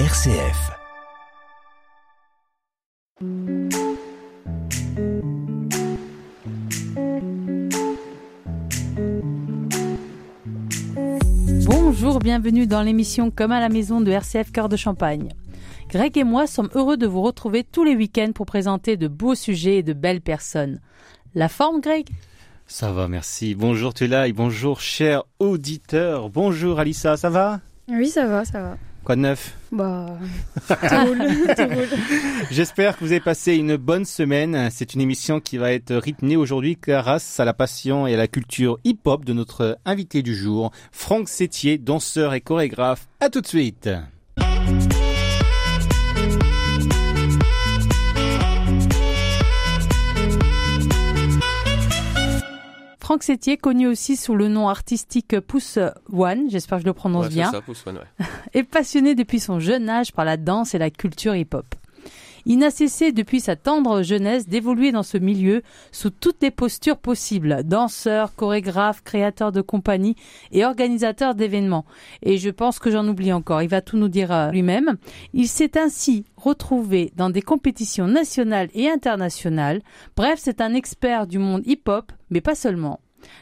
RCF. Bonjour, bienvenue dans l'émission Comme à la maison de RCF Cœur de Champagne. Greg et moi sommes heureux de vous retrouver tous les week-ends pour présenter de beaux sujets et de belles personnes. La forme, Greg? Ça va, merci. Bonjour Tula et bonjour chers auditeurs. Bonjour Alissa, ça va? Oui, ça va, ça va. Quoi de neuf Bah, tout roule, tout roule. J'espère que vous avez passé une bonne semaine. C'est une émission qui va être rythmée aujourd'hui grâce à la passion et à la culture hip-hop de notre invité du jour, Franck Sétier, danseur et chorégraphe. À tout de suite. Franck Sétier, connu aussi sous le nom artistique Pouce One, j'espère que je le prononce Ouais, bien, ça, Pouce One, ouais. est passionné depuis son jeune âge par la danse et la culture hip-hop. Il n'a cessé depuis sa tendre jeunesse d'évoluer dans ce milieu sous toutes les postures possibles, danseur, chorégraphe, créateur de compagnie et organisateur d'événements. Et je pense que j'en oublie encore, il va tout nous dire euh, lui-même. Il s'est ainsi retrouvé dans des compétitions nationales et internationales. Bref, c'est un expert du monde hip-hop, mais pas seulement.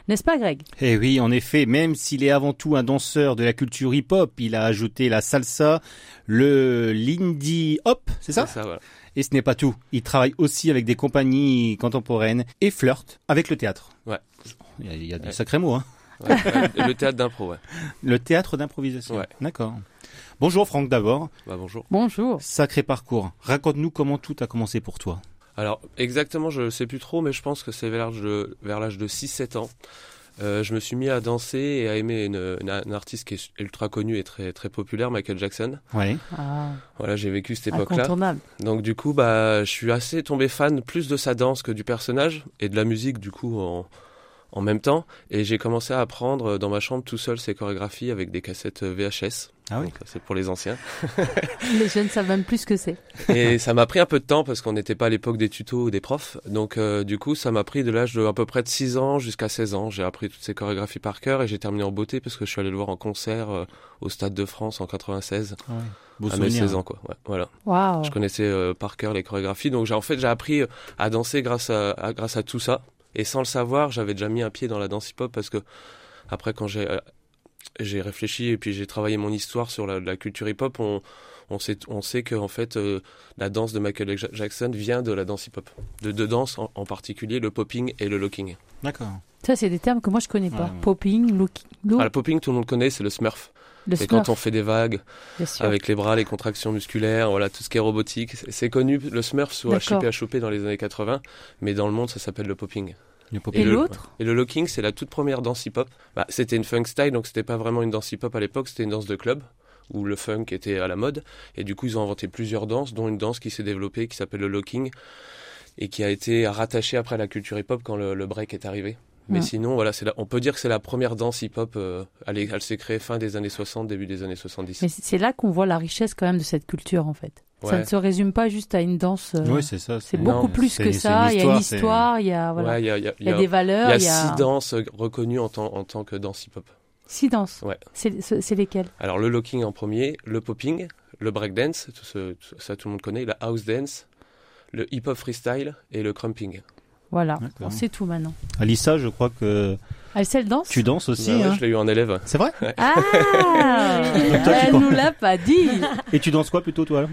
N'est-ce pas Greg? Eh oui, en effet, même s'il est avant tout un danseur de la culture hip-hop, il a ajouté la salsa, le lindy hop, c'est ça? C'est ça, voilà. Et ce n'est pas tout. Il travaille aussi avec des compagnies contemporaines et flirte avec le théâtre. Ouais. Il y a, il y a des sacrés mots, hein. Ouais, le théâtre d'impro, ouais. Le théâtre d'improvisation. Ouais. D'accord. Bonjour Franck d'abord. Bah bonjour. Bonjour. Sacré parcours. Raconte-nous comment tout a commencé pour toi. Alors, exactement, je sais plus trop, mais je pense que c'est vers l'âge de, vers l'âge de 6-7 ans. Euh, je me suis mis à danser et à aimer une, une- un artiste qui est ultra connu et très, très populaire, Michael Jackson. Oui. Ah, Voilà, j'ai vécu cette époque-là. incontournable. Donc du coup, bah, je suis assez tombé fan plus de sa danse que du personnage et de la musique du coup en, en même temps. Et j'ai commencé à apprendre dans ma chambre tout seul ses chorégraphies avec des cassettes VHS. Ah oui. Donc, c'est pour les anciens. Les jeunes savent même plus ce que c'est. Et ça m'a pris un peu de temps parce qu'on n'était pas à l'époque des tutos ou des profs. Donc euh, du coup, ça m'a pris de l'âge de à peu près de 6 ans jusqu'à 16 ans. J'ai appris toutes ces chorégraphies par cœur et j'ai terminé en beauté parce que je suis allé le voir en concert euh, au Stade de France en 96 Beau à mes souvenir. 16 ans quoi. Ouais, voilà. Waouh. Je connaissais euh, par cœur les chorégraphies. Donc j'ai en fait j'ai appris euh, à danser grâce à, à- grâce à tout ça. Et sans le savoir, j'avais déjà mis un pied dans la danse hip-hop parce que après quand j'ai euh, j'ai réfléchi et puis j'ai travaillé mon histoire sur la, la culture hip-hop, on on sait on sait que en fait euh, la danse de Michael Ja- Jackson vient de la danse hip-hop, de deux danses en, en particulier le popping et le locking. D'accord. Ça, c'est des termes que moi je connais pas. Ouais, ouais. Popping, look, look Ah, le popping tout le monde connaît, c'est le smurf. le C'est quand on fait des vagues avec les bras, les contractions musculaires, voilà tout ce qui est robotique. C'est- connu le smurf D'accord. HIP HOP dans les années 80, mais dans le monde ça s'appelle le popping. Et le- l'autre Et le locking, c'est la toute première danse hip-hop. Bah, c'était une funk style, donc c'était pas vraiment une danse hip-hop à l'époque, c'était une danse de club où le funk était à la mode. Et du coup, ils ont inventé plusieurs danses, dont une danse qui s'est développée, qui s'appelle le locking, et qui a été rattachée après à la culture hip-hop quand le, le break est arrivé. Mais Ouais. sinon, voilà, la- on peut dire que c'est la première danse hip-hop. euh, elle est- elle s'est créée fin des années 60, début des années 70. Mais c'est c'est là qu'on voit la richesse quand même de cette culture en fait. Ça Ouais. ne se résume pas juste à une danse. euh, Oui, c'est ça. c'est beaucoup Non, plus que ça. Il y a une histoire, il y a voilà, Ouais, il y a, il y a- il y a des valeurs, il y a six danses euh, reconnues en tant, en tant que danse hip-hop. six danses. Ouais. C'est lesquelles? Alors le locking en premier, le popping, le breakdance, tout ce- tout- ça tout le monde connaît, la house dance, le hip-hop freestyle et le crumping. Voilà, on sait tout maintenant. Alissa, je crois que Ah, c'est elle danse? tu danses aussi. Ouais, ouais, hein. je l'ai eu en élève. C'est vrai? Ah Donc toi, Elle nous l'a pas dit. Et tu danses quoi plutôt toi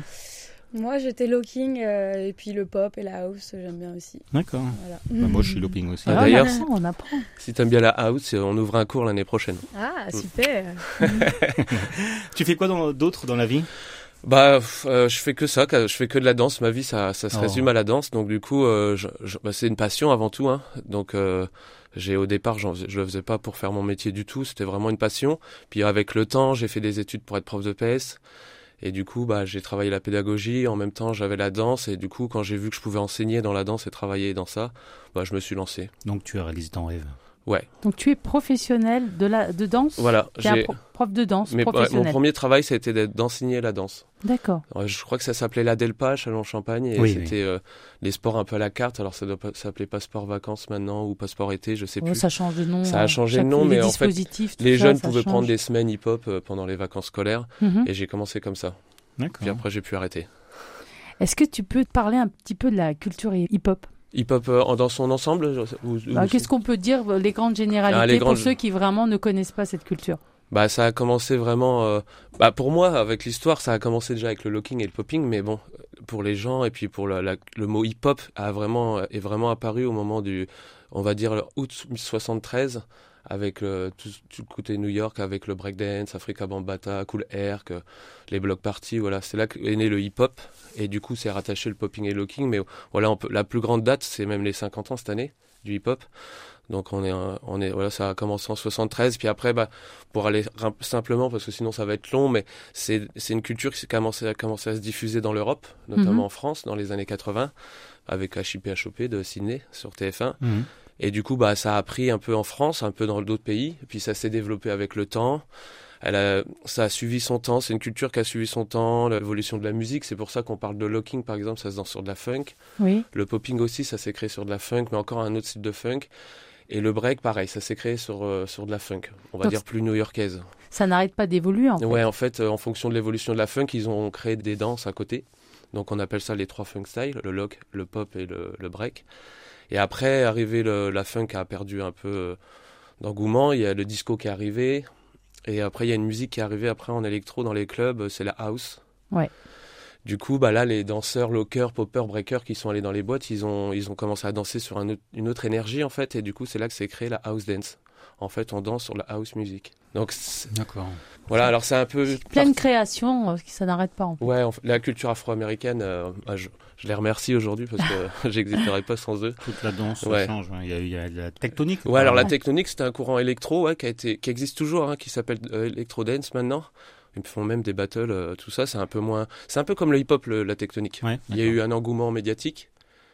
Moi, j'étais locking euh, et puis le pop et la house, j'aime bien aussi. D'accord. Voilà. Bah, moi, je suis looping aussi. Ah, d'ailleurs, on apprend. Si t'aimes bien la house, on ouvre un cours l'année prochaine. Ah, super. Tu fais quoi d'autre dans la vie? Bah, euh, je fais que ça, je fais que de la danse. Ma vie, ça, ça se Oh. résume à la danse. Donc du coup, euh, je- je- bah, c'est une passion avant tout. Hein. Donc euh, j'ai au départ, je le faisais pas pour faire mon métier du tout. C'était vraiment une passion. Puis avec le temps, j'ai fait des études pour être prof de PS. Et du coup, bah, j'ai travaillé la pédagogie. En même temps, j'avais la danse. Et du coup, quand j'ai vu que je pouvais enseigner dans la danse et travailler dans ça, bah, je me suis lancé. Donc tu as réalisé ton rêve. Ouais. Donc tu es professionnel de la de danse? Voilà. J'ai- pro- prof de danse mais, ouais, mon premier travail, ça a été d'enseigner la danse. D'accord. Je crois que ça s'appelait la Delpa à Chalon-Champagne et Oui, c'était euh, les sports un peu à la carte. Alors ça doit pas s'appeler passeport vacances maintenant ou passeport été, je sais Oh, plus. ça change de nom. Ça a euh, changé de nom, mais en fait, Les ça, jeunes ça pouvaient change. prendre des semaines hip-hop euh, pendant les vacances scolaires Mhm. et j'ai commencé comme ça. D'accord. Puis après, j'ai pu arrêter. Est-ce que tu peux te parler un petit peu de la culture hip-hop? Hip-hop euh, dans son ensemble Bah, Qu'est-ce qu'on peut dire, euh, les grandes généralités, Ah, les grandes- pour ceux qui vraiment ne connaissent pas cette culture Bah, ça a commencé vraiment. euh, Bah, pour moi, avec l'histoire, ça a commencé déjà avec le locking et le popping, mais bon, pour les gens et puis pour la- la- le mot hip-hop a vraiment est vraiment apparu au moment du, on va dire, août 73 avec le, tout, tout le côté New York, avec le breakdance, Africa Bambata, Cool Herc, euh, les block parties, voilà, c'est là qu'est né le hip-hop et du coup, c'est rattaché le popping et le locking, mais voilà, on peut, la plus grande date, c'est même les 50 ans cette année du hip-hop. Donc on est, un- on est, voilà, ça a commencé en 73, puis après, bah, pour aller simplement, parce que sinon ça va être long, mais c'est c'est une culture qui a commencé, à se diffuser dans l'Europe, notamment Mhm. en France, dans les années 80, avec HIP-HOP de Sydney sur TF1. Mhm. Et du coup, bah, ça a pris un peu en France, un peu dans d'autres pays, puis ça s'est développé avec le temps. Elle a, ça a suivi son temps, c'est une culture qui a suivi son temps, l'évolution de la musique, c'est pour ça qu'on parle de locking par exemple, ça se danse sur de la funk. Oui. Le popping aussi, ça s'est créé sur de la funk, mais encore un autre style de funk. Et le break, pareil, ça s'est créé sur, euh, sur de la funk, on va Donc, dire plus new-yorkaise. Ça n'arrête pas d'évoluer en fait. Ouais, en fait, euh, en fonction de l'évolution de la funk, ils ont créé des danses à côté. Donc on appelle ça les trois funk styles, le lock, le pop et le, le break. Et après, arrivé le, la funk a perdu un peu euh, d'engouement, il y a le disco qui est arrivé. Et après, il y a une musique qui est arrivée après en électro dans les clubs, euh, c'est la house. Ouais. Du coup, bah là, les danseurs, lockers, poppers, breakers qui sont allés dans les boîtes, ils ont, ils ont commencé à danser sur un une autre énergie, en fait. Et du coup, c'est là que s'est créé la house dance. En fait, on danse sur la house music. Donc, c'est- D'accord. voilà, alors c'est un peu... Pleine création, euh, ça n'arrête pas en fait. Ouais, la culture afro-américaine, euh, bah, je, je les remercie aujourd'hui parce que j'existerais pas sans eux. Toute la danse Ouais. change. ouais. Il y, a, il y a la tectonique. Ouais, alors la tectonique, c'était un courant électro ouais, qui, a été, qui existe toujours, hein, qui s'appelle euh, Electro Dance maintenant. Ils font même des battles, euh, tout ça, c'est un peu moins. C'est un peu comme le hip-hop, le- la tectonique. Ouais, Il y a eu un engouement médiatique,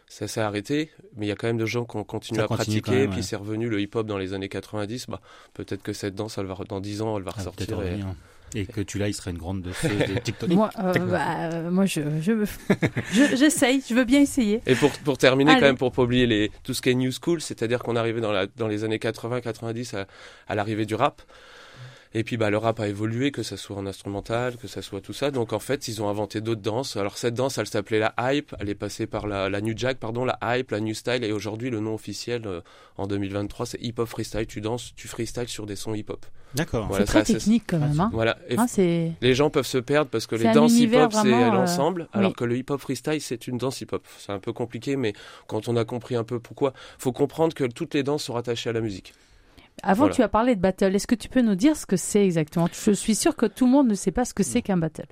ça s'est arrêté, mais il y a quand même de gens qui ont continué Ça à continue pratiquer, même, puis c'est revenu le hip-hop dans les années 90. Bah, peut-être que cette danse, elle va, dans 10 ans, elle va Ah, ressortir. et-. Et que tu là, il serait une grande danseuse de tectonique. Moi, euh, bah, euh, moi je, je, je- j'essaye, je veux bien essayer. Et pour, pour terminer, Allez. quand même, pour pas oublier les, tout ce qui est New School, c'est-à-dire qu'on arrivait dans, la, dans les années 80-90 à, à l'arrivée du rap. Et puis bah, le rap a évolué, que ça soit en instrumental, que ça soit tout ça. Donc en fait, ils ont inventé d'autres danses. Alors cette danse, elle s'appelait la hype. Elle est passée par la, la New Jack, pardon, la hype, la New Style. Et aujourd'hui, le nom officiel euh, en 2023, c'est Hip Hop Freestyle. Tu danses, tu freestyle sur des sons hip hop. D'accord. Voilà, c'est très technique quand même. Hein. Voilà. Et Hein, c'est... les gens peuvent se perdre parce que les danses univers hip-hop, c'est euh, l'ensemble, alors oui. que le hip-hop freestyle, c'est une danse hip-hop. C'est un peu compliqué, mais quand on a compris un peu pourquoi, faut comprendre que toutes les danses sont rattachées à la musique. Avant, Voilà. tu as parlé de battle. Est-ce que tu peux nous dire ce que c'est exactement? Je suis sûr que tout le monde ne sait pas ce que c'est qu'un battle.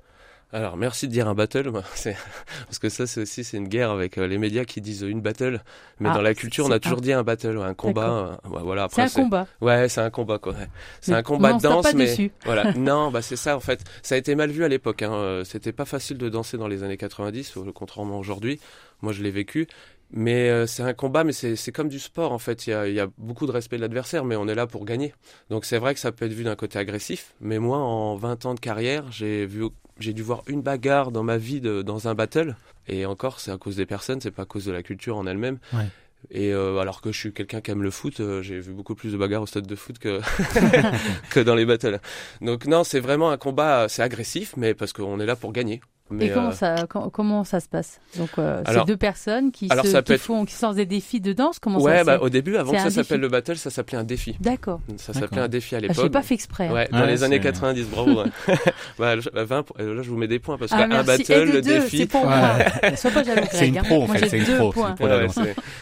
Alors, merci de dire un battle, parce que ça, c'est aussi c'est une guerre avec euh, les médias qui disent une battle, mais Ah, dans la culture, on a toujours un- dit un battle, un combat. euh, voilà. C'est un combat. Ouais, c'est un combat quoi. C'est un combat de danse, mais dessus. voilà. Non, bah c'est ça en fait. Ça a été mal vu à l'époque. Hein. euh, C'était pas facile de danser dans les années 90, au- contrairement aujourd'hui. Moi, je l'ai vécu. Mais euh, c'est un combat, mais c'est comme du sport en fait. Il y a, il y a beaucoup de respect de l'adversaire, mais on est là pour gagner. Donc c'est vrai que ça peut être vu d'un côté agressif. Mais moi, en 20 ans de carrière, j'ai vu, j'ai dû voir une bagarre dans ma vie de- dans un battle. Et encore, c'est à cause des personnes, c'est pas à cause de la culture en elle-même. Ouais. Et euh, alors que je suis quelqu'un qui aime le foot, euh, j'ai vu beaucoup plus de bagarres au stade de foot que que dans les battles. Donc non, c'est vraiment un combat, c'est agressif, mais parce qu'on est là pour gagner. Mais, Et comment, euh, ça, com- comment ça se passe? Donc, euh, c'est Alors- deux personnes qui, alors se, ça peut qui être- font, qui sortent des défis de danse. Comment ouais, ça bah, au début, avant que ça s'appelle le battle, ça s'appelait un défi. D'accord. Ça s'appelait un défi à Ah, je l'époque. l'ai pas fait exprès. hein. Ouais, dans Ouais, les années c'est- 90, bravo. ouais. bah, je- bah, 20 pour- euh, là, je vous mets des points parce Ah, qu'un battle, Et de le deux, défi. c'est pour moi. Sois pas jaloux, C'est une pro, en Moi, fait, j'ai c'est une deux pro,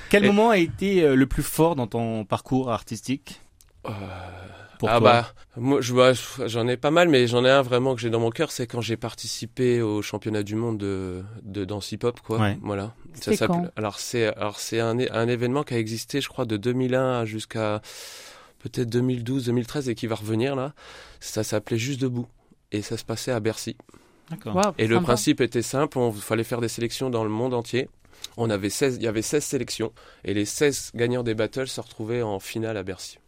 Quel moment a été le plus fort dans ton parcours artistique? Pour ah toi bah moi je vois j'en ai pas mal mais j'en ai un vraiment que j'ai dans mon cœur c'est quand j'ai participé au championnat du monde de, de danse hip hop quoi Ouais. voilà quand? Alors c'est alors c'est un, un événement qui a existé je crois de 2001 jusqu'à peut-être 2012 2013 et qui va revenir là ça s'appelait juste debout et ça se passait à Bercy D'accord. Et le principe était simple, on fallait faire des sélections dans le monde entier. On avait 16, il y avait 16 sélections et les 16 gagnants des battles se retrouvaient en finale à Bercy.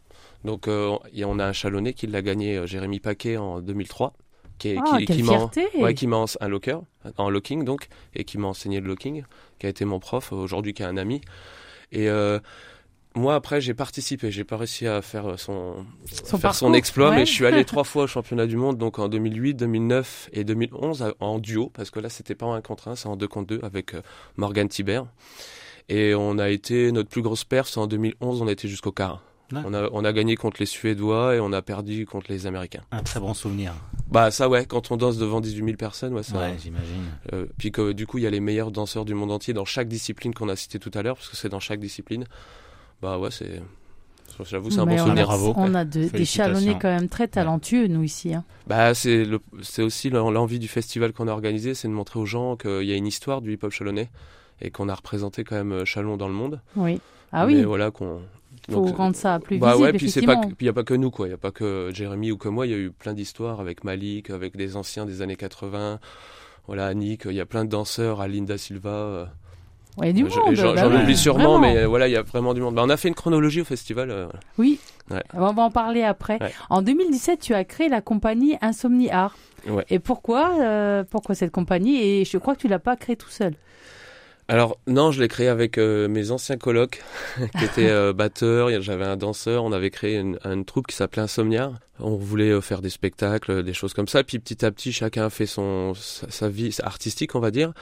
Donc euh, et on a un chalonné qui l'a gagné, euh, Jérémy Paquet en 2003, qui, est- Ah, qui, m'a ouais, un locker en locking donc et qui m'a enseigné le locking, qui a été mon prof aujourd'hui qui est un ami. Et euh, moi après j'ai participé, j'ai pas réussi à faire euh, son, faire exploit, ouais. mais je suis allé trois fois au championnat du monde, donc en 2008, 2009 et 2011 à- en duo, parce que là c'était pas en un contre un, c'est en deux contre deux avec euh, Morgan Tiber. Et on a été notre plus grosse perf, c'est en 2011, on a été jusqu'au quart. Ouais. On a, on a gagné contre les Suédois et on a perdu contre les Américains. Un très bon souvenir. Bah ça ouais, quand on danse devant 18 000 personnes, ouais, ça, Ouais, j'imagine. euh, puis que du coup, il y a les meilleurs danseurs du monde entier dans chaque discipline qu'on a cité tout à l'heure, parce que c'est dans chaque discipline. Bah ouais, c'est. J'avoue, c'est un Mais bon on souvenir. Bravo. on a de- des chalonnés quand même très talentueux, nous, ici. hein. Bah c'est aussi l'en- l'envie du festival qu'on a organisé, c'est de montrer aux gens qu'il y a une histoire du hip-hop chalonnais et qu'on a représenté quand même euh, Chalon dans le monde. Oui. Ah Mais oui, voilà qu'on. Faut donc, rendre ça plus bah visible, ouais, puis c'est pas, il y a pas que nous quoi, il y a pas que Jérémy ou que moi, il y a eu plein d'histoires avec Malik, avec des anciens des années 80. Voilà, Annick, il y a plein de danseurs, Alinda Silva. euh, Ouais, du Je- monde. J'en bah j'en oui, oublie sûrement, vraiment. mais voilà, il y a vraiment du monde. Bah, on a fait une chronologie au festival. euh, voilà. Oui, Ouais. on va en parler après. Ouais. En 2017, tu as créé la compagnie Insomnie Art. Ouais. Et pourquoi, euh, pourquoi cette compagnie? Et je crois que tu l'as pas créée tout seul. Alors non, je l'ai créé avec euh, mes anciens colocs qui étaient euh, batteurs. J'avais un danseur. On avait créé une, troupe qui s'appelait Insomnia. On voulait euh, faire des spectacles, euh, des choses comme ça. Puis petit à petit, chacun fait son sa, sa vie artistique, on va dire.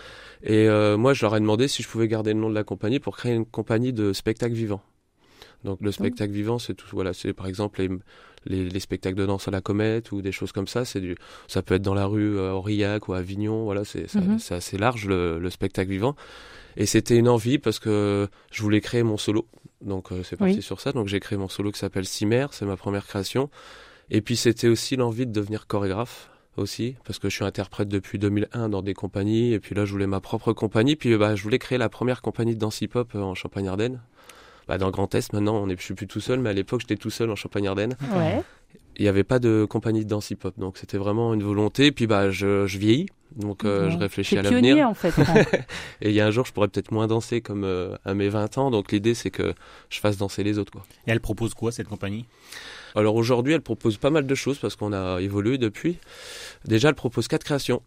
Et euh, moi, je leur ai demandé si je pouvais garder le nom de la compagnie pour créer une compagnie de spectacle vivant. Donc le spectacle vivant, c'est tout. Voilà, c'est par exemple les, les, les spectacles de danse à la comète ou des choses comme ça. C'est du, ça peut être dans la rue euh, à Aurillac ou à Avignon. Voilà, c'est Mhm. assez large le, le spectacle vivant. Et c'était une envie parce que je voulais créer mon solo. Donc euh, c'est parti Oui. sur ça. Donc j'ai créé mon solo qui s'appelle Cimer, c'est ma première création. Et puis c'était aussi l'envie de devenir chorégraphe aussi parce que je suis interprète depuis 2001 dans des compagnies et puis là je voulais ma propre compagnie puis bah, je voulais créer la première compagnie de danse hip-hop euh, en Champagne-Ardenne. Bah, dans le Grand Est maintenant, on est, je suis plus tout seul, mais à l'époque j'étais tout seul en Champagne-Ardenne. Ouais. Il n'y avait pas de compagnie de danse hip-hop, donc c'était vraiment une volonté. Puis bah je, je vieillis, donc euh, je réfléchis à l'avenir. en fait. Et il y a un jour, je pourrais peut-être moins danser comme euh, à mes 20 ans. Donc l'idée, c'est que je fasse danser les autres. Quoi. Et elle propose quoi, cette compagnie? Alors aujourd'hui, elle propose pas mal de choses parce qu'on a évolué depuis. Déjà, elle propose quatre créations.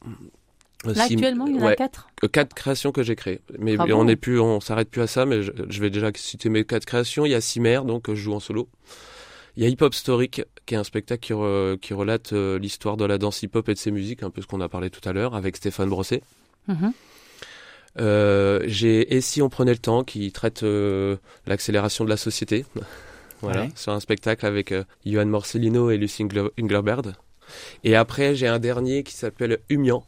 Là, six- actuellement, il y en a ouais, quatre. euh, quatre créations que j'ai créées. Mais Bravo. on est plus, on s'arrête plus à ça. Mais je, je vais déjà citer mes quatre créations. Il y a Cimer, donc que je joue en solo. Il y a Hip Hop Storic, qui est un spectacle qui, re- qui relate euh, l'histoire de la danse hip-hop et de ses musiques, un peu ce qu'on a parlé tout à l'heure, avec Stéphane Brosset. Mhm. Euh, j'ai Et si on prenait le temps, qui traite euh, l'accélération de la société. voilà, Ouais. sur un spectacle avec euh, Johan Morcellino et Lucy Ingleberd. Et après, j'ai un dernier qui s'appelle Humian.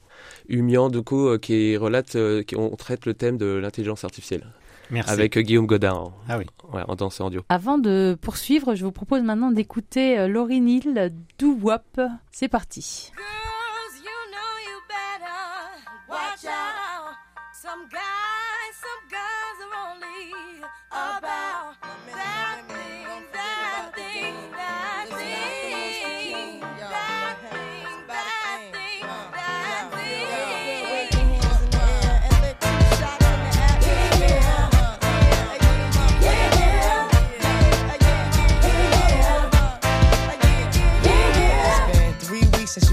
Humian, du coup, euh, qui relate, euh, qui, on traite le thème de l'intelligence artificielle. Merci. Avec euh, Guillaume Godin, en, Ah oui. ouais, en danse et en duo. Avant de poursuivre, je vous propose maintenant d'écouter euh, Laurie Neal, Do Wop. C'est parti. Girls, you know you better watch out. Some guys, some girls are only about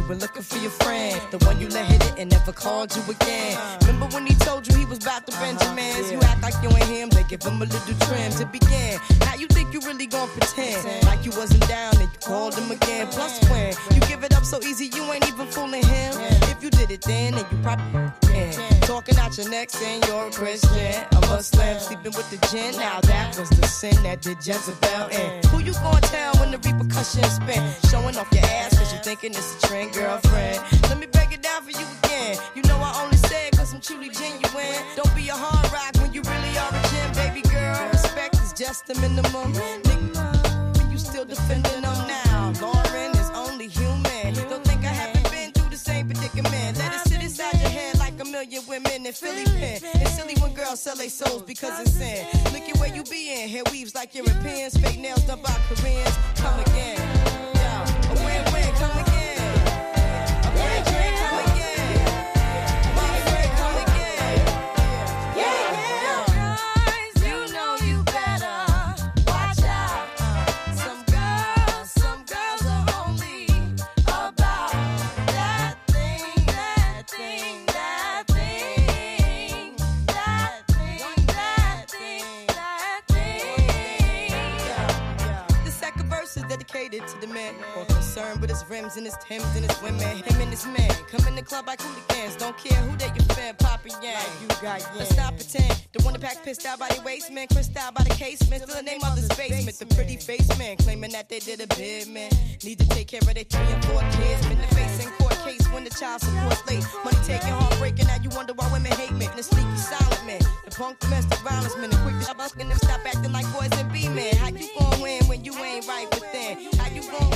were looking for your friend. The one you let hit it and never called you again. Remember when he told you he was about to Benjamins? Uh-huh, you act like you ain't him, they give him a little trim to begin. How you think you really gonna pretend? Like you wasn't down and you called him again. Plus when you give it up so easy, you ain't even fooling him. If you did it then, then you probably can. Talking out your neck saying you're a Christian. A Muslim sleeping with the gin. Now that was the sin that did Jezebel in. Who you gonna tell when the repercussions spin? Showing off your ass cause you thinking it's a trend, girlfriend. Let me break it down for you again. You know I only say it cause I'm truly genuine. Don't be a hard rock when you really are a gem, baby girl. Respect is just the minimum. Nigga, you still defending them now. Lauren is only human. Don't think I haven't been through the same predicament. Let it sit inside your head like a million women in Philly pen. It's silly when girls sell their souls because it's sin. Look at where you be in. Hair weaves like Europeans. Fake nails done by Koreans. Come again. Yeah. A win-win. Come again. With his rims and his Timbs and his women. Him and his men come in the club like hooligans. Don't care who they offend, Papa Yang. you got yeah. Let's not pretend. The one that pack pissed out by the waistman, crissed out by the casement. Still the name of the basement. The pretty face man claiming that they did a bid, man. Need to take care of their three and four kids. Been the face in court case when the child support late. Money taking, heartbreaking. Now you wonder why women hate men. The sneaky silent man. The punk domestic violence man. The quick to busting them stop acting like boys and be men. How you gon' win when you ain't right within? How you gon' you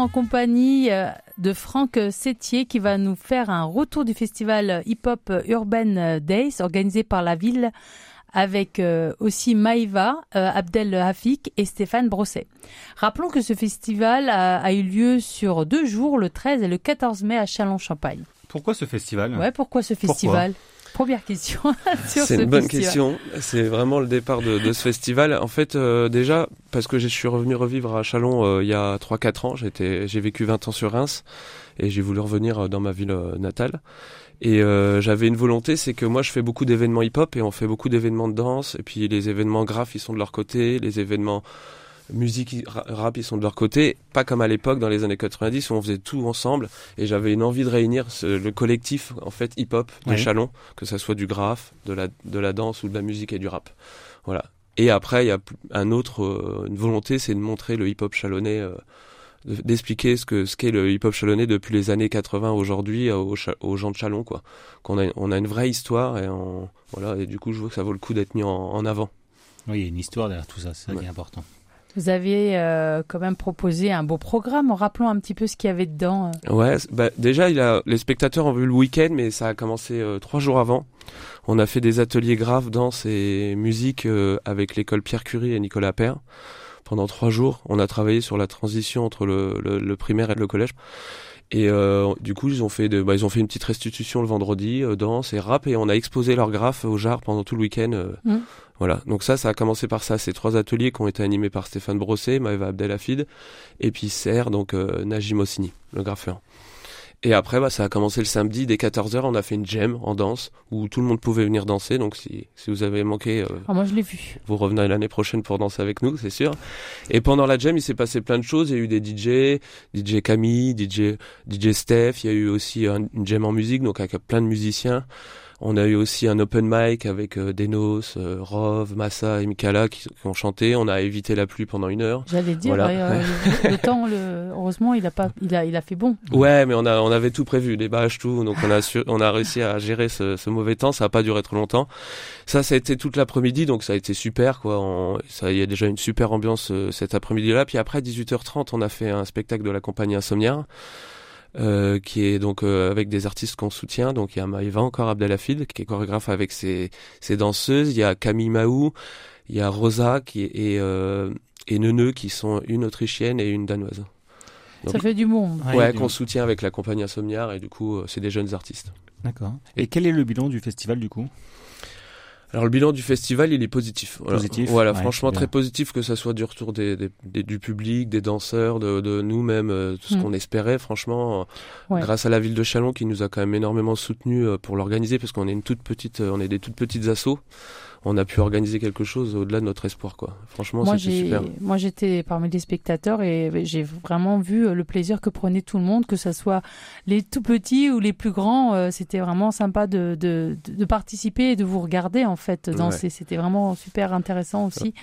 En compagnie euh, de Franck Sétier qui va nous faire un retour du festival hip-hop Urban Days organisé par la ville avec euh, aussi Maïva, euh, Abdel Hafik et Stéphane Brosset. Rappelons que ce festival a, a eu lieu sur deux jours, le 13 et le 14 mai à Chalon-Champagne. Pourquoi ce festival? Ouais, pourquoi ce Pourquoi? festival? Première question sur C'est ce une bonne festival. question. C'est vraiment le départ de, de ce festival. En fait, euh, déjà, parce que je suis revenu revivre à Chalon euh, il y a 3-4 ans. J'ai vécu 20 ans sur Reims et j'ai voulu revenir euh, dans ma ville euh, natale. Et euh, j'avais une volonté, c'est que moi je fais beaucoup d'événements hip-hop et on fait beaucoup d'événements de danse. Et puis les événements graphes, ils sont de leur côté. Les événements musique, rap, ils sont de leur côté. Pas comme à l'époque dans les années 90 où on faisait tout ensemble. Et j'avais une envie de réunir ce- le collectif en fait hip-hop de. Chalon, que ça soit du graphe, de la, de la danse ou de la musique et du rap. Voilà. Et après, il y a un autre, euh, une volonté, c'est de montrer le hip-hop chalonnais, euh, de- d'expliquer ce que ce qu'est le hip-hop chalonnais depuis les années 80 aujourd'hui euh, aux, gens de Chalon, quoi. Qu'on a, on a une vraie histoire et on, voilà. Et du coup, je vois que ça vaut le coup d'être mis en, en avant. Oui, il y a une histoire derrière tout ça, c'est ça qui Ouais. est important. Vous avez euh, quand même proposé un beau programme en rappelant un petit peu ce qu'il y avait dedans. euh. Ouais, bah, déjà, il a, les spectateurs ont vu le week-end, mais ça a commencé euh, trois jours avant. On a fait des ateliers graves, danse et musique euh, avec l'école Pierre Curie et Nicolas Père. Pendant trois jours, on a travaillé sur la transition entre le, le, le primaire et le collège. Et euh, du coup, ils ont fait de, bah, ils ont fait une petite restitution le vendredi, euh, danse et rap, et on a exposé leurs graphes au JAR pendant tout le week-end. euh, Mm. Voilà. Donc ça, ça a commencé par ça. Ces trois ateliers qui ont été animés par Stéphane Brosset, Maëva Abdelhafid, et puis Serre, donc euh, Najim Ossini, le graffeur. Et après, bah, ça a commencé le samedi dès 14h. On a fait une jam en danse où tout le monde pouvait venir danser. Donc si, si vous avez manqué, euh, Ah, moi, je l'ai vu. vous revenez l'année prochaine pour danser avec nous, c'est sûr. Et pendant la jam, il s'est passé plein de choses. Il y a eu des DJ, DJ Camille, DJ, DJ Steph. Il y a eu aussi un- une jam en musique, donc avec plein de musiciens. On a eu aussi un open mic avec euh, Denos, euh, Rov, Massa et Mikala qui, qui ont chanté. On a évité la pluie pendant une heure. J'allais dire, Voilà. ouais, euh, le, le temps, le, heureusement, il a pas, il a, il a fait bon. Ouais, mais on a on avait tout prévu, les bâches, tout, donc on a su- on a réussi à gérer ce, ce mauvais temps. Ça a pas duré trop longtemps. Ça, ça a été toute l'après-midi, donc ça a été super, quoi. On- ça, il y a déjà une super ambiance euh, cet après-midi-là. Puis après, 18h30, on a fait un spectacle de la compagnie Insomniaire. Euh, qui est donc euh, avec des artistes qu'on soutient. Donc il y a Maïva encore Abdelhafid qui est chorégraphe avec ses, ses danseuses. Il y a Camille Mahou, il y a Rosa qui est, et, euh, et Neuneu qui sont une autrichienne et une danoise. Ça fait du monde. Ouais, du- qu'on soutient avec la compagnie Insomniaire et du coup, euh, c'est des jeunes artistes. D'accord. Et quel est le bilan du festival du coup? Alors le bilan du festival, il est positif. Voilà, Positif, Voilà, ouais, franchement très positif que ça soit du retour des, des- des- du public, des danseurs, de, de nous-mêmes, euh, tout ce Mm. qu'on espérait. Franchement, euh, Ouais. grâce à la ville de Chalon qui nous a quand même énormément soutenus euh, pour l'organiser, parce qu'on est une toute petite, euh, on est des toutes petites assos. On a pu organiser quelque chose au-delà de notre espoir, quoi. Franchement, Moi, c'était super. moi, j'étais parmi les spectateurs et j'ai vraiment vu le plaisir que prenait tout le monde, que ce soit les tout petits ou les plus grands. C'était vraiment sympa de, de, de- de participer et de vous regarder, en fait, danser. C'était vraiment super intéressant aussi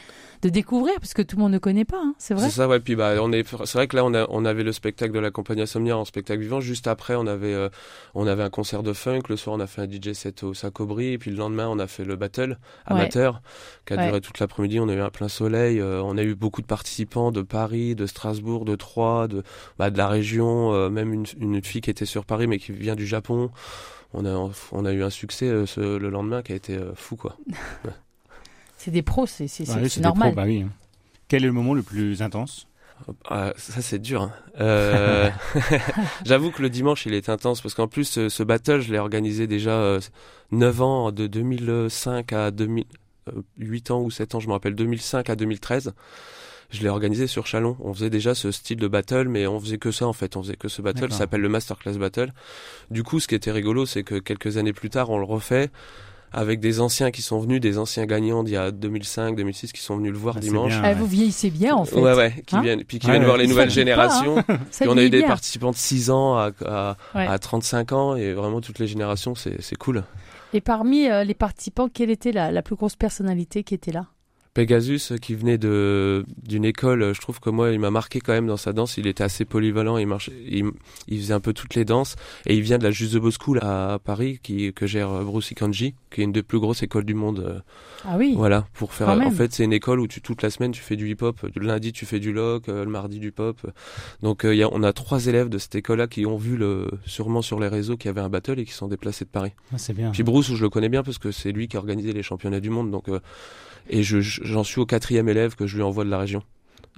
de découvrir, parce que tout le monde ne connaît pas, hein, c'est vrai. C'est ça, ouais. Puis bah, on est, c'est vrai que là, on, a, on avait le spectacle de la compagnie Insomnia en spectacle vivant. Juste après, on avait, euh, on avait un concert de funk. Le soir, on a fait un DJ set au Sacobri. Et puis le lendemain, on a fait le battle amateur qui a duré toute l'après-midi. On a eu un plein soleil. euh, on a eu beaucoup de participants de Paris, de Strasbourg, de Troyes, de, bah, de la région. euh, même une, une fille qui était sur Paris, mais qui vient du Japon. On a, on a eu un succès euh, ce- le lendemain qui a été euh, fou, quoi. C'est des pros, c'est, Bah oui, des normal. pros, bah oui. Quel est le moment le plus intense? Ah, ça c'est dur. hein. Euh, J'avoue que le dimanche il est intense parce qu'en plus ce, ce battle je l'ai organisé déjà euh, 9 ans de 2005 à 2000, euh, 8 ans ou 7 ans je me rappelle 2005 à 2013. Je l'ai organisé sur Chalon. On faisait déjà ce style de battle, mais on faisait que ça en fait. On faisait que ce battle. Ça s'appelle le Masterclass Battle. Du coup, ce qui était rigolo, c'est que quelques années plus tard, on le refait avec des anciens qui sont venus, des anciens gagnants d'il y a 2005, 2006 qui sont venus le voir Ah, dimanche. bien. Ah, vous vieillissez bien, en fait. Ouais, ouais, qui Hein viennent, puis qui Ouais, viennent ouais. voir les Ça nouvelles pas, générations. Ça Puis on a eu des bien. participants de 6 ans à, à, Ouais. à 35 ans et vraiment toutes les générations, c'est c'est cool. Et parmi euh, les participants, quelle était la, la plus grosse personnalité qui était là? Pegasus euh, qui venait de d'une école, euh, je trouve que moi il m'a marqué quand même dans sa danse, il était assez polyvalent, il marchait il, il faisait un peu toutes les danses et il vient de la Juste de Beau School à Paris qui que gère euh, Bruce Ikanji, qui est une des plus grosses écoles du monde. Ah oui. Voilà, pour faire. En fait, c'est une école où tu toute la semaine tu fais du hip-hop. Le lundi tu fais du lock, le mardi du pop. Donc il y a, on a trois élèves de cette école-là qui ont vu le sûrement sur les réseaux qu'il y avait un battle et qui sont déplacés de Paris. Ah, C'est bien. Puis Bruce, je le connais bien parce que c'est lui qui a organisé les championnats du monde. Donc euh, et je j'en suis au quatrième élève que je lui envoie de la région.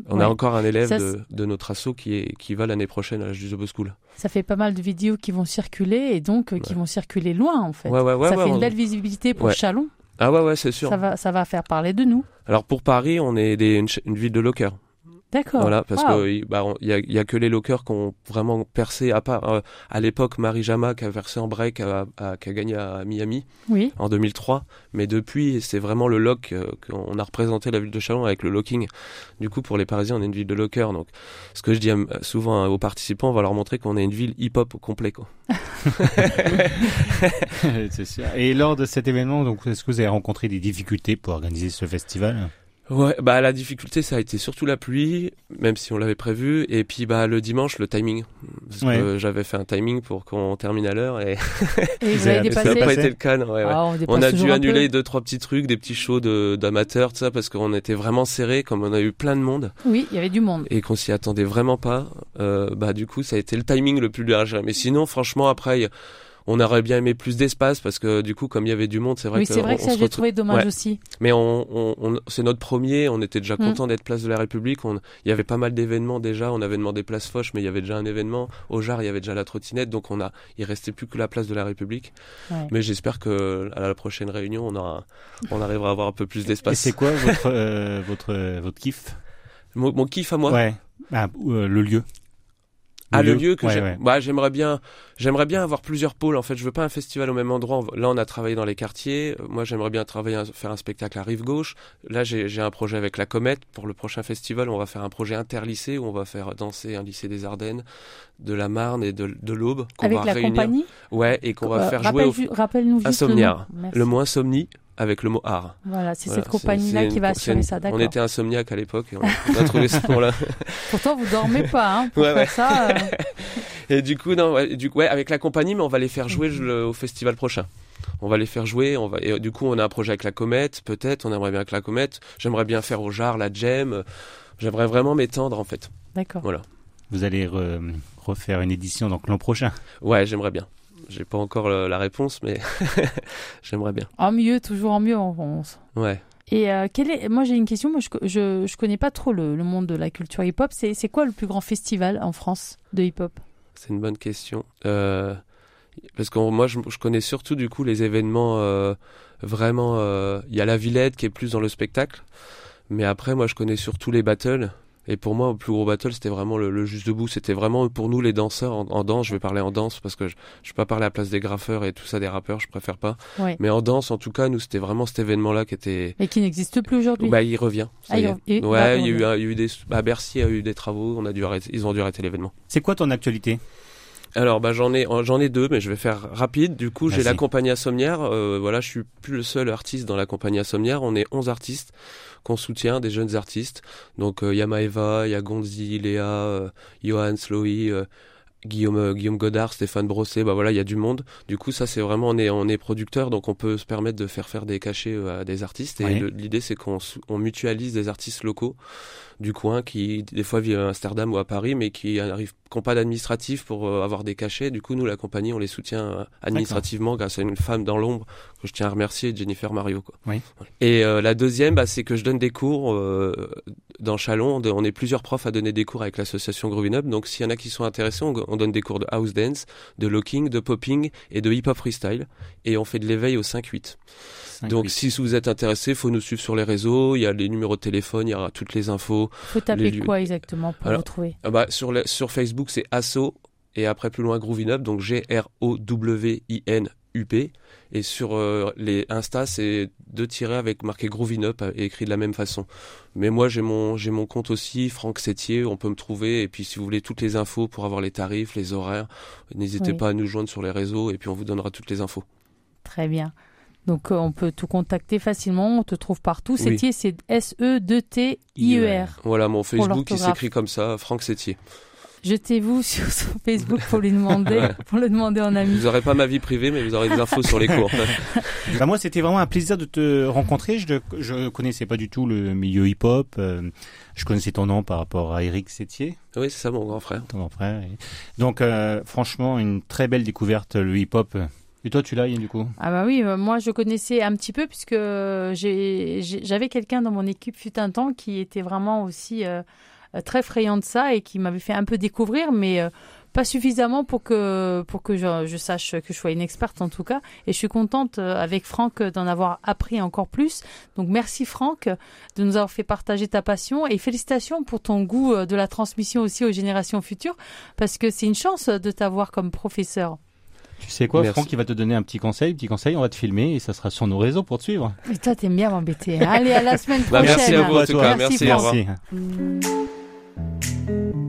On Ouais. a encore un élève Ça, de, de notre asso qui est qui va l'année prochaine à la Juste School. Ça fait pas mal de vidéos qui vont circuler et donc euh, qui vont circuler loin, en fait. Ouais ça fait une belle visibilité pour. Chalon. Ah ouais ouais c'est sûr. Ça va, ça va faire parler de nous. Alors pour Paris, on est des, une, une ville de lockers. D'accord. Voilà, parce Wow. que bah, on- y, a, il y a que les lockers qui ont vraiment percé, à part euh, à l'époque Marie Jama qui a versé en break, à- à- qui a gagné à Miami Oui. en 2003. Mais depuis, c'est vraiment le lock euh, qu'on a représenté la ville de Chalon avec le locking. Du coup, pour les Parisiens, on est une ville de lockers. Donc, ce que je dis euh, souvent aux participants, on va leur montrer qu'on est une ville hip-hop au complet. Quoi. c'est sûr. Et lors de cet événement, donc, est-ce que vous avez rencontré des difficultés pour organiser ce festival? Ouais, bah la difficulté ça a été surtout la pluie, même si on l'avait prévu, et puis bah le dimanche le timing, parce Ouais. que j'avais fait un timing pour qu'on termine à l'heure et, Et vous avez- avez et ça n'a pas été le cas. non, ouais, ouais. Ah, on, a dû peu. annuler deux trois petits trucs, des petits shows de d'amateurs, tout ça, parce qu'on était vraiment serré, comme on a eu plein de monde Oui, il y avait du monde. et qu'on s'y attendait vraiment pas. Euh, bah du coup ça a été le timing le plus large. Mais sinon franchement après. y- On aurait bien aimé plus d'espace parce que du coup, comme il y avait du monde, c'est vrai oui, que c'est vrai on- que ça, j'ai retrouve- trouvé dommage Ouais. aussi. mais on, on, on- c'est notre premier, on était déjà Mm. content d'être place de la République. On, il y avait pas mal d'événements déjà. On avait demandé place Foch, mais il y avait déjà un événement. Au Jar, il y avait déjà la trottinette, donc on a, il restait plus que la place de la République. Ouais. Mais j'espère que à la prochaine réunion, on aura, on arrivera à avoir un peu plus Et d'espace. c'est quoi votre, euh, votre, votre kiff? Mon, mon kiff à moi? Ouais. Ah, euh, le lieu. Ah le lieu que Ouais, j'ai- ouais. bah j'aimerais bien j'aimerais bien avoir plusieurs pôles en fait. Je veux pas un festival au même endroit. Là on a travaillé dans les quartiers. Moi j'aimerais bien travailler faire un spectacle à rive gauche. Là j'ai j'ai un projet avec la comète pour le prochain festival. On va faire un projet interlycée où on va faire danser un lycée des Ardennes de la Marne et de, de l'Aube Avec va la réunir. compagnie? Ouais et qu'on va Euh, faire jouer au, rappelle- Rappelle-nous le le mot insomnie avec le mot art Voilà, c'est Voilà, cette compagnie-là qui va assurer une- ça, d'accord. on était insomniaque à l'époque et on, on a trouvé ce nom là Pourtant, vous dormez pas, hein, pour Ouais, faire ouais. ça. euh, Et du coup, non, ouais, du coup, ouais, avec la compagnie, mais on va les faire jouer le- au festival prochain. On va les faire jouer. On va, et du coup, on a un projet avec la comète, peut-être. On aimerait bien avec la comète. J'aimerais bien faire au jar, la gem. euh, J'aimerais vraiment m'étendre, en fait. D'accord. Vous allez re- refaire une édition donc l'an prochain. Ouais, j'aimerais bien. J'ai pas encore la réponse, mais j'aimerais bien. En mieux, toujours en mieux. on- on- Ouais. Et euh, quel est... moi, j'ai une question. Moi, je, je, je connais pas trop le, le monde de la culture hip-hop. C'est c'est quoi le plus grand festival en France de hip-hop? C'est une bonne question. Euh, parce que moi, je, je connais surtout du coup les événements euh, vraiment, euh, il y a la Villette qui est plus dans le spectacle. Mais après, moi, je connais surtout les battles. Et pour moi, le plus gros battle, c'était vraiment le, le juste debout. C'était vraiment pour nous les danseurs en, en danse. Je vais parler en danse parce que je, je vais pas parler à la place des graffeurs et tout ça des rappeurs. Je préfère pas. Ouais. Mais en danse, en tout cas, nous, c'était vraiment cet événement-là qui était. Et qui n'existe plus aujourd'hui. Bah, il revient. Ah, il ouais, bah, il y a eu, il y a eu des. Bah, Bercy a eu des travaux. On a dû arrêter. Ils ont dû arrêter l'événement. C'est quoi ton actualité? Alors bah j'en ai j'en ai deux mais je vais faire rapide. Du coup, j'ai la compagnie Sommière euh, voilà, je suis plus le seul artiste dans la compagnie Sommière, on est 11 artistes qu'on soutient des jeunes artistes. Donc euh, il y a Maeva, il y a Gonzi, Léa, euh, Johan Slowy, euh, Guillaume euh, Guillaume Godard, Stéphane Brosset, bah voilà, il y a du monde. Du coup, ça c'est vraiment on est on est producteur donc on peut se permettre de faire faire des cachets à des artistes et Ouais. l'idée c'est qu'on on mutualise des artistes locaux du coin qui des fois vivent à Amsterdam ou à Paris mais qui arrivent qui n'ont pas d'administratif pour euh, avoir des cachets. Du coup nous la compagnie on les soutient euh, administrativement grâce à une femme dans l'ombre que je tiens à remercier Jennifer Mario quoi. Oui. et euh, la deuxième bah, c'est que je donne des cours euh, dans Chalon. On est plusieurs profs à donner des cours avec l'association Groovin Up. Donc s'il y en a qui sont intéressés on, on donne des cours de house dance de locking de popping et de hip hop freestyle. Et on fait de l'éveil au 5-8 donc si vous êtes intéressé, faut nous suivre sur les réseaux. Il y a les numéros de téléphone, il y aura toutes les infos. Faut taper les quoi exactement pour Alors- vous trouver Ah bah, sur, Facebook, c'est Asso et après plus loin Groovin Up, donc G-R-O-W-I-N-U-P. Et sur euh, les Insta, c'est deux tirés avec marqué Groovin Up et écrit de la même façon. Mais moi, j'ai mon, j'ai mon compte aussi, Franck Sétier, on peut me trouver. Et puis, si vous voulez toutes les infos pour avoir les tarifs, les horaires, n'hésitez Oui. pas à nous joindre sur les réseaux et puis on vous donnera toutes les infos. Très bien. Donc euh, on peut te contacter facilement, on te trouve partout. Oui. Sétier, c'est S-E-2-T-I-E-R. Voilà, mon Facebook, il l'orthographe. s'écrit comme ça, Franck Sétier. Jetez-vous sur son Facebook pour lui demander, pour le demander en ami. Vous aurez pas ma vie privée, mais vous aurez des infos sur les cours. Bah, moi, c'était vraiment un plaisir de te rencontrer. Je je connaissais pas du tout le milieu hip-hop. euh, je connaissais ton nom par rapport à Eric Sétier, oui, c'est ça, mon grand frère. ton grand frère. et- Donc, euh, franchement, une très belle découverte, le hip-hop. Et toi, tu l'as, Yann, du coup? Ah bah oui, euh, moi je connaissais un petit peu puisque j'ai- j'avais quelqu'un dans mon équipe fut un temps qui était vraiment aussi euh, euh, très friand de ça et qui m'avait fait un peu découvrir, mais euh, pas suffisamment pour que pour que je, je sache que je sois une experte en tout cas. Et je suis contente euh, avec Franck d'en avoir appris encore plus. Donc merci Franck de nous avoir fait partager ta passion et félicitations pour ton goût euh, de la transmission aussi aux générations futures parce que c'est une chance de t'avoir comme professeur. Tu sais quoi, Franck, il va te donner un petit conseil. Petit conseil, on va te filmer et ça sera sur nos réseaux pour te suivre. Mais toi, t'aimes bien m'embêter. Hein. Allez, à la semaine bah, prochaine. Merci à vous, en tout merci.